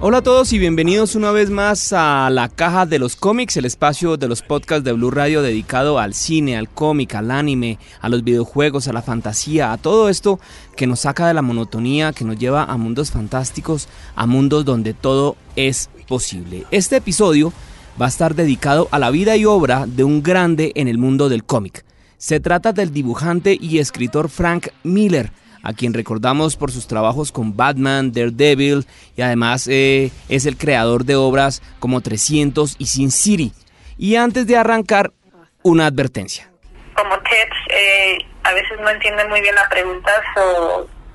Hola a todos y bienvenidos una vez más a la caja de los cómics, el espacio de los podcasts de Blue Radio dedicado al cine, al cómic, al anime, a los videojuegos, a la fantasía, a todo esto que nos saca de la monotonía, que nos lleva a mundos fantásticos, a mundos donde todo es posible. Este episodio va a estar dedicado a la vida y obra de un grande en el mundo del cómic. Se trata del dibujante y escritor Frank Miller a quien recordamos por sus trabajos con Batman, Daredevil y además eh, es el creador de obras como 300 y Sin City. Y antes de arrancar, una advertencia. Como tips, eh, a veces no entienden muy bien la pregunta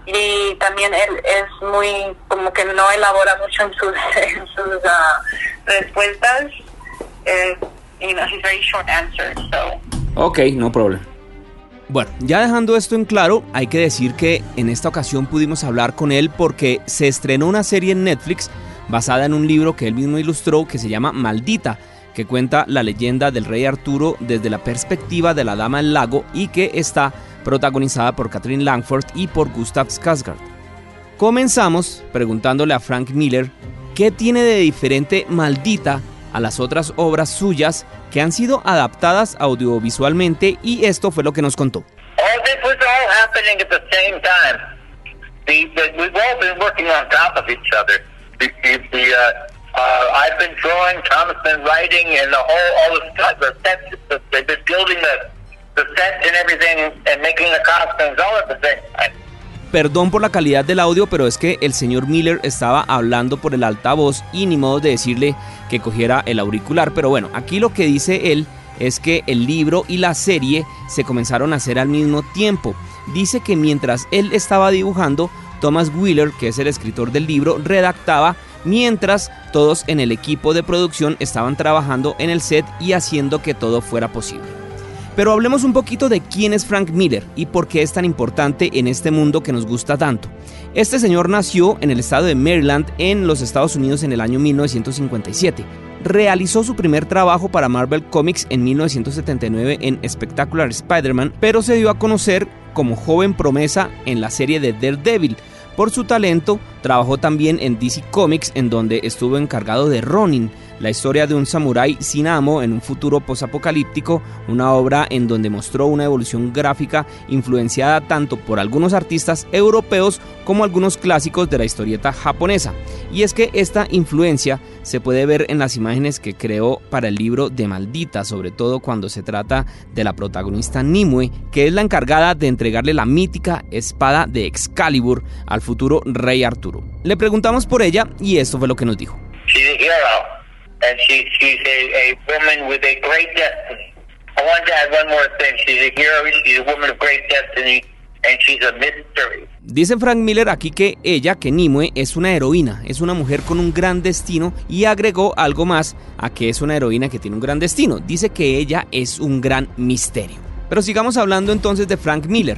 y también él es muy, como que no elabora mucho en sus, sus ah, respuestas. Eh, you know, he's very short answers, so. Ok, no problem. Bueno, ya dejando esto en claro, hay que decir que en esta ocasión pudimos hablar con él porque se estrenó una serie en Netflix basada en un libro que él mismo ilustró que se llama Maldita, que cuenta la leyenda del rey Arturo desde la perspectiva de la Dama del Lago y que está protagonizada por Catherine Langford y por Gustav Skarsgård. Comenzamos preguntándole a Frank Miller qué tiene de diferente Maldita a las otras obras suyas que han sido adaptadas audiovisualmente y esto fue lo que nos contó. All this was all happening at the same time. The, the, we've all been working on top of each other. The, the, I've been drawing, Thomas been writing, and the whole, all the stuff, the sets, the, they've been building the, the sets and everything and making the costumes all at the same time. Perdón por la calidad del audio, pero es que el señor Miller estaba hablando por el altavoz y ni modo de decirle que cogiera el auricular. Pero bueno, aquí lo que dice él es que el libro y la serie se comenzaron a hacer al mismo tiempo. Dice que mientras él estaba dibujando, Thomas Wheeler, que es el escritor del libro, redactaba mientras todos en el equipo de producción estaban trabajando en el set y haciendo que todo fuera posible. Pero hablemos un poquito de quién es Frank Miller y por qué es tan importante en este mundo que nos gusta tanto. Este señor nació en el estado de Maryland, en los Estados Unidos, en el año 1957. Realizó su primer trabajo para Marvel Comics en 1979 en Spectacular Spider-Man, pero se dio a conocer como joven promesa en la serie de Daredevil. Por su talento, trabajó también en DC Comics, en donde estuvo encargado de Ronin, la historia de un samurái sin amo en un futuro posapocalíptico, una obra en donde mostró una evolución gráfica influenciada tanto por algunos artistas europeos como algunos clásicos de la historieta japonesa. Y es que esta influencia se puede ver en las imágenes que creó para el libro de Maldita, sobre todo cuando se trata de la protagonista Nimue, que es la encargada de entregarle la mítica espada de Excalibur al futuro rey Arturo. Le preguntamos por ella y esto fue lo que nos dijo. And she, she's a, a woman with a great destiny. I wanted to add one more thing. She's a hero, she's a woman of great destiny, and she's a mystery. Dice Frank Miller aquí que ella, que Nimue, es una heroína, es una mujer con un gran destino y agregó algo más a que es una heroína que tiene un gran destino. Dice que ella es un gran misterio. Pero sigamos hablando entonces de Frank Miller.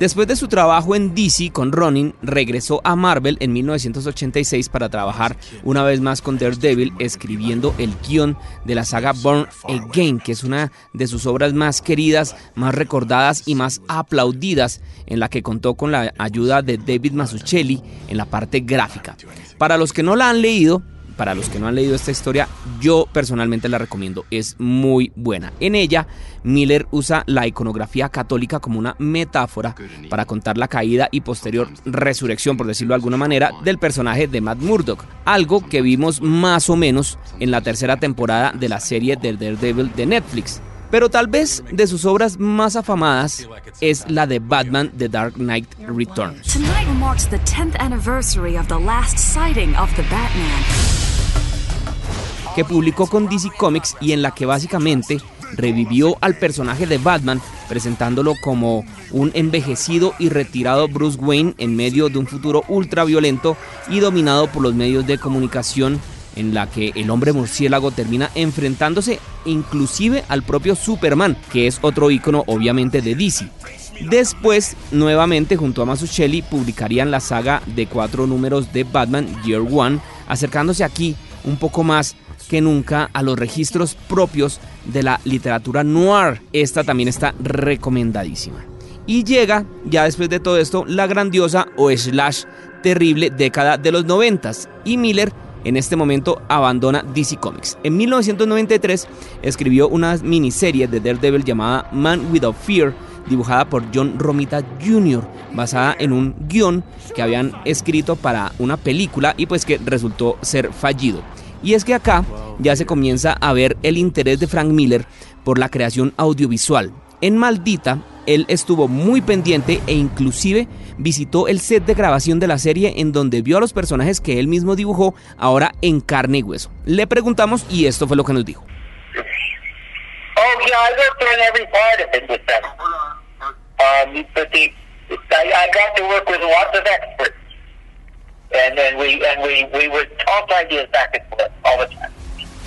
Después de su trabajo en DC con Ronin, regresó a Marvel en 1986 para trabajar una vez más con Daredevil, escribiendo el guion de la saga Born Again, que es una de sus obras más queridas, más recordadas y más aplaudidas, en la que contó con la ayuda de David Mazzucchelli en la parte gráfica. Para los que no la han leído, para los que no han leído esta historia, yo personalmente la recomiendo, es muy buena. En ella, Miller usa la iconografía católica como una metáfora para contar la caída y posterior resurrección, por decirlo de alguna manera, del personaje de Matt Murdock, algo que vimos más o menos en la tercera temporada de la serie del Daredevil de Netflix. Pero tal vez de sus obras más afamadas es la de Batman The Dark Knight Returns. Tonight marks the 10th anniversary of the last sighting Batman que publicó con DC Comics y en la que básicamente revivió al personaje de Batman, presentándolo como un envejecido y retirado Bruce Wayne en medio de un futuro ultra violento y dominado por los medios de comunicación en la que el hombre murciélago termina enfrentándose inclusive al propio Superman, que es otro icono obviamente de DC. Después, nuevamente junto a Mazzucchelli, publicarían la saga de cuatro números de Batman Year One, acercándose aquí un poco más que nunca a los registros propios de la literatura noir. Esta también está recomendadísima. Y llega, ya después de todo esto, la grandiosa o slash terrible década de los noventas. Y Miller en este momento abandona DC Comics. En 1993 escribió una miniserie de Daredevil llamada Man Without Fear, dibujada por John Romita Jr., basada en un guion que habían escrito para una película y pues que resultó ser fallido. Y es que acá ya se comienza a ver el interés de Frank Miller por la creación audiovisual. En Maldita, él estuvo muy pendiente e inclusive visitó el set de grabación de la serie en donde vio a los personajes que él mismo dibujó ahora en carne y hueso. Le preguntamos y esto fue lo que nos dijo. Oh yeah, I worked on every part of it with them. Um, but the, I, I got to work with lots of experts, and then we ideas back and all the time.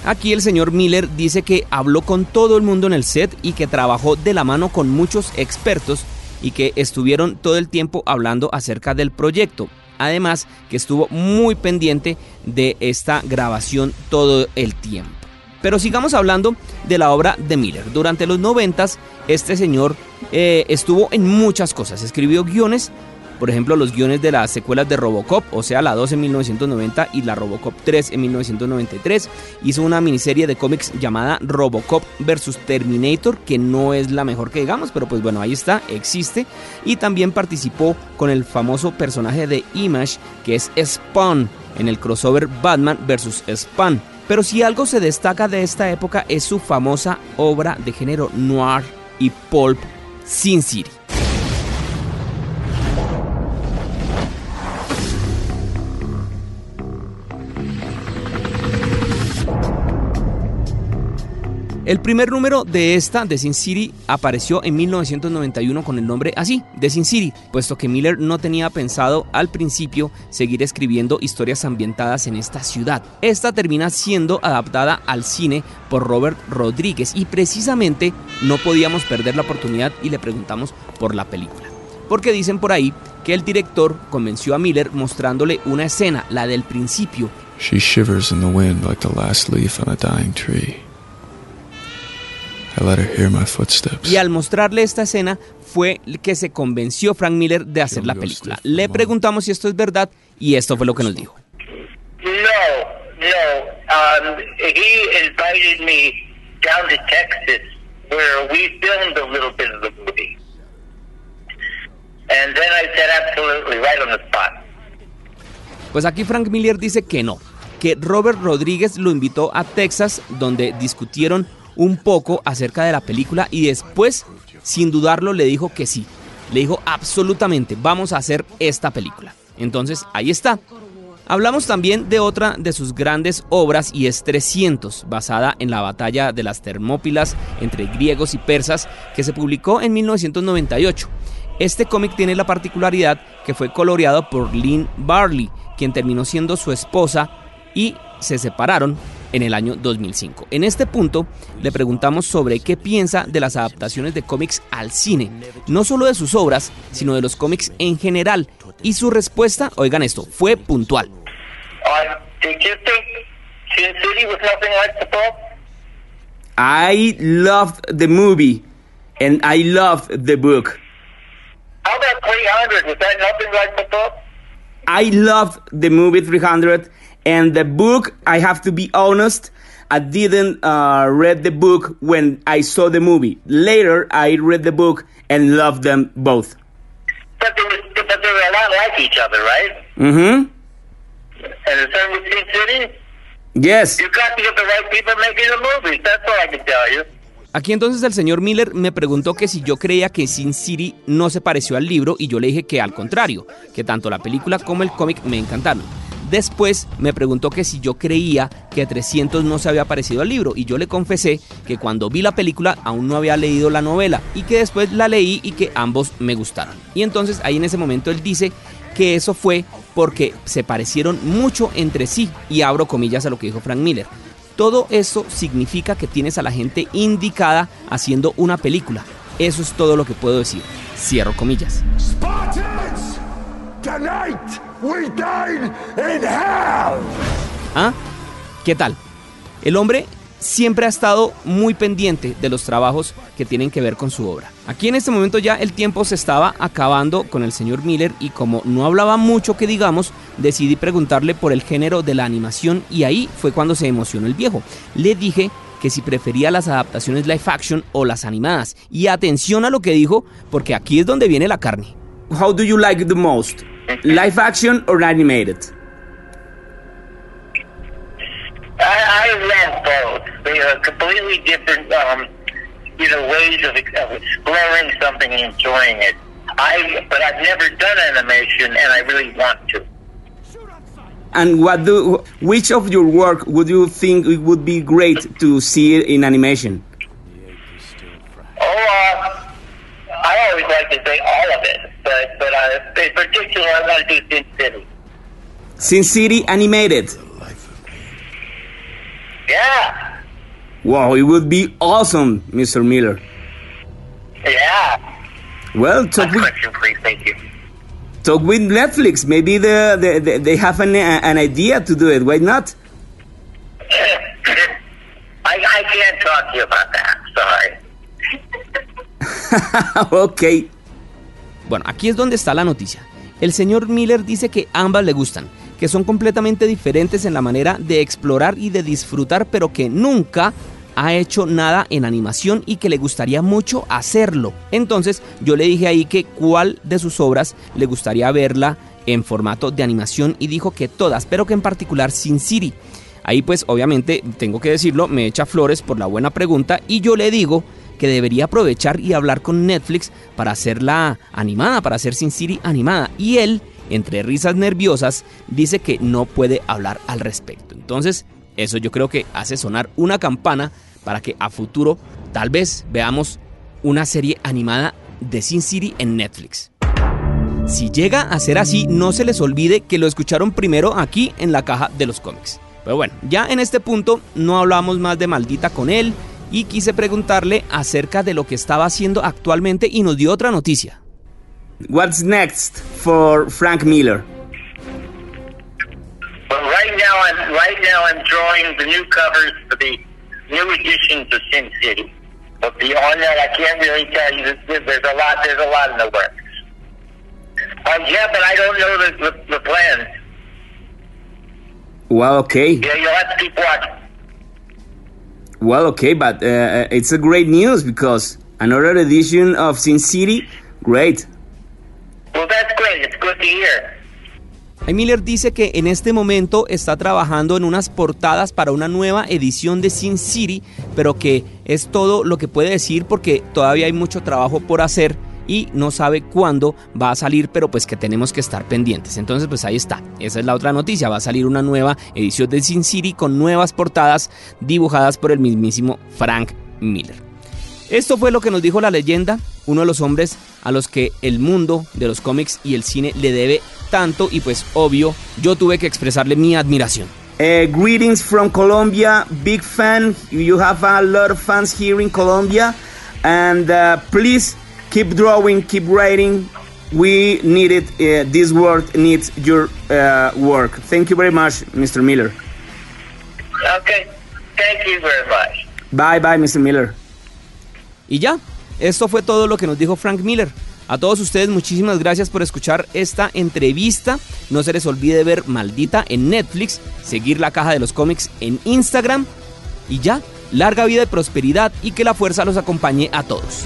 Aquí el señor Miller dice que habló con todo el mundo en el set y que trabajó de la mano con muchos expertos y que estuvieron todo el tiempo hablando acerca del proyecto. Además que estuvo muy pendiente de esta grabación todo el tiempo. Pero sigamos hablando de la obra de Miller. Durante los noventas, este señor eh, estuvo en muchas cosas. Escribió guiones, por ejemplo, los guiones de las secuelas de Robocop, o sea, la 2 en 1990 y la Robocop 3 en 1993. Hizo una miniserie de cómics llamada Robocop vs. Terminator, que no es la mejor que digamos, pero pues bueno, ahí está, existe. Y también participó con el famoso personaje de Image, que es Spawn, en el crossover Batman vs. Spawn. Pero si algo se destaca de esta época es su famosa obra de género noir y pulp Sin City. El primer número de esta, de Sin City, apareció en 1991 con el nombre así, de Sin City, puesto que Miller no tenía pensado al principio seguir escribiendo historias ambientadas en esta ciudad. Esta termina siendo adaptada al cine por Robert Rodríguez y precisamente no podíamos perder la oportunidad y le preguntamos por la película. Porque dicen por ahí que el director convenció a Miller mostrándole una escena, la del principio. She shivers in the wind like the last leaf on a dying tree. I let her hear my footsteps. Y al mostrarle esta escena fue que se convenció Frank Miller de hacer la película. Le preguntamos si esto es verdad y esto fue lo que nos dijo. No, no. Um, he invited me down to Texas, where we filmed a little bit of the movie, and then I said absolutely right on the spot. Pues aquí Frank Miller dice que no, que Robert Rodríguez lo invitó a Texas donde discutieron un poco acerca de la película y después, sin dudarlo, le dijo que sí. Le dijo absolutamente, vamos a hacer esta película. Entonces, ahí está. Hablamos también de otra de sus grandes obras y es 300, basada en la batalla de las Termópilas entre griegos y persas que se publicó en 1998. Este cómic tiene la particularidad que fue coloreado por Lynn Barley, quien terminó siendo su esposa y se separaron en el año 2005. En este punto le preguntamos sobre qué piensa de las adaptaciones de cómics al cine, no solo de sus obras, sino de los cómics en general. Y su respuesta, oigan esto, fue puntual. I loved the movie and I loved the book. How about 300? Was that nothing like the book? I loved the movie 300 and the book. I have to be honest. I didn't uh, read the book when I saw the movie. Later, I read the book and loved them both. But they, were, but they were a lot like each other, right? Mm-hmm. And the same with Sin City? Yes. You got to get the right people making the movies. That's all I can tell you. Aquí entonces el señor Miller me preguntó que si yo creía que Sin City no se pareció al libro y yo le dije que al contrario, que tanto la película como el cómic me encantaron. Después me preguntó que si yo creía que 300 no se había parecido al libro y yo le confesé que cuando vi la película aún no había leído la novela y que después la leí y que ambos me gustaron. Y entonces ahí en ese momento él dice que eso fue porque se parecieron mucho entre sí, y abro comillas a lo que dijo Frank Miller. Todo esto significa que tienes a la gente indicada haciendo una película. Eso es todo lo que puedo decir. Cierro comillas. Spartans! We dine in hell! ¿Ah? ¿Qué tal? El hombre siempre ha estado muy pendiente de los trabajos que tienen que ver con su obra. Aquí en este momento ya el tiempo se estaba acabando con el señor Miller y como no hablaba mucho que digamos, decidí preguntarle por el género de la animación y ahí fue cuando se emocionó el viejo. Le dije que si prefería las adaptaciones live action o las animadas. Y atención a lo que dijo, porque aquí es donde viene la carne. How do you like the most? Live action or animated? I, I love both. They are completely different, um, you know, ways of, of exploring something and enjoying it. I, but I've never done animation, and I really want to. And what do which of your work would you think it would be great to see in animation? Oh, uh, I always like to say all of it, but but uh, in particular, I want to do Sin City. Sin City animated. Yeah, Wow, it would be awesome, Mr. Miller. yeah. Well, talk Next with, question, please. Thank you. talk with Netflix. Maybe the, the, the they have an, uh, an idea to do it. Why not? I, I can't talk to you about that. Sorry. ok. Bueno, aquí es donde está la noticia. El señor Miller dice que ambas le gustan, que son completamente diferentes en la manera de explorar y de disfrutar, pero que nunca ha hecho nada en animación y que le gustaría mucho hacerlo. Entonces yo le dije ahí que cuál de sus obras le gustaría verla en formato de animación y dijo que todas, pero que en particular Sin City. Ahí pues obviamente tengo que decirlo, me echa flores por la buena pregunta y yo le digo que debería aprovechar y hablar con Netflix para hacerla animada, para hacer Sin City animada. Y él, entre risas nerviosas, dice que no puede hablar al respecto. Entonces, eso yo creo que hace sonar una campana para que a futuro tal vez veamos una serie animada de Sin City en Netflix. Si llega a ser así, no se les olvide que lo escucharon primero aquí en la caja de los cómics. Pero bueno, ya en este punto no hablamos más de maldita con él y quise preguntarle acerca de lo que estaba haciendo actualmente y nos dio otra noticia. What's next for Frank Miller? But right now, I'm right now I'm drawing the new covers for the new editions of Sin City. But beyond that, I can't really tell you. There's, there's a lot. There's a lot in the works. Oh yeah, but I don't know the the, the plans. Well, okay. Yeah, you'll have to keep watching. Well, okay, but uh, it's a great news because another edition of Sin City, great. Well, that's great. It's good to hear. Miller dice que en este momento está trabajando en unas portadas para una nueva edición de Sin City, pero que es todo lo que puede decir porque todavía hay mucho trabajo por hacer y no sabe cuándo va a salir, pero pues que tenemos que estar pendientes. Entonces, pues ahí está. Esa es la otra noticia. Va a salir una nueva edición de Sin City con nuevas portadas dibujadas por el mismísimo Frank Miller. Esto fue lo que nos dijo la leyenda, uno de los hombres a los que el mundo de los cómics y el cine le debe tanto y pues obvio, yo tuve que expresarle mi admiración. Uh, greetings from Colombia, big fan. You have a lot of fans here in Colombia, and uh, please keep drawing, keep writing. We need it. Uh, this world needs your uh, work. Thank you very much, Mr. Miller. Okay. Thank you very much. Bye, bye, Mr. Miller. Y ya, esto fue todo lo que nos dijo Frank Miller. A todos ustedes muchísimas gracias por escuchar esta entrevista. No se les olvide ver Maldita en Netflix, seguir la caja de los cómics en Instagram y ya, larga vida y prosperidad y que la fuerza los acompañe a todos.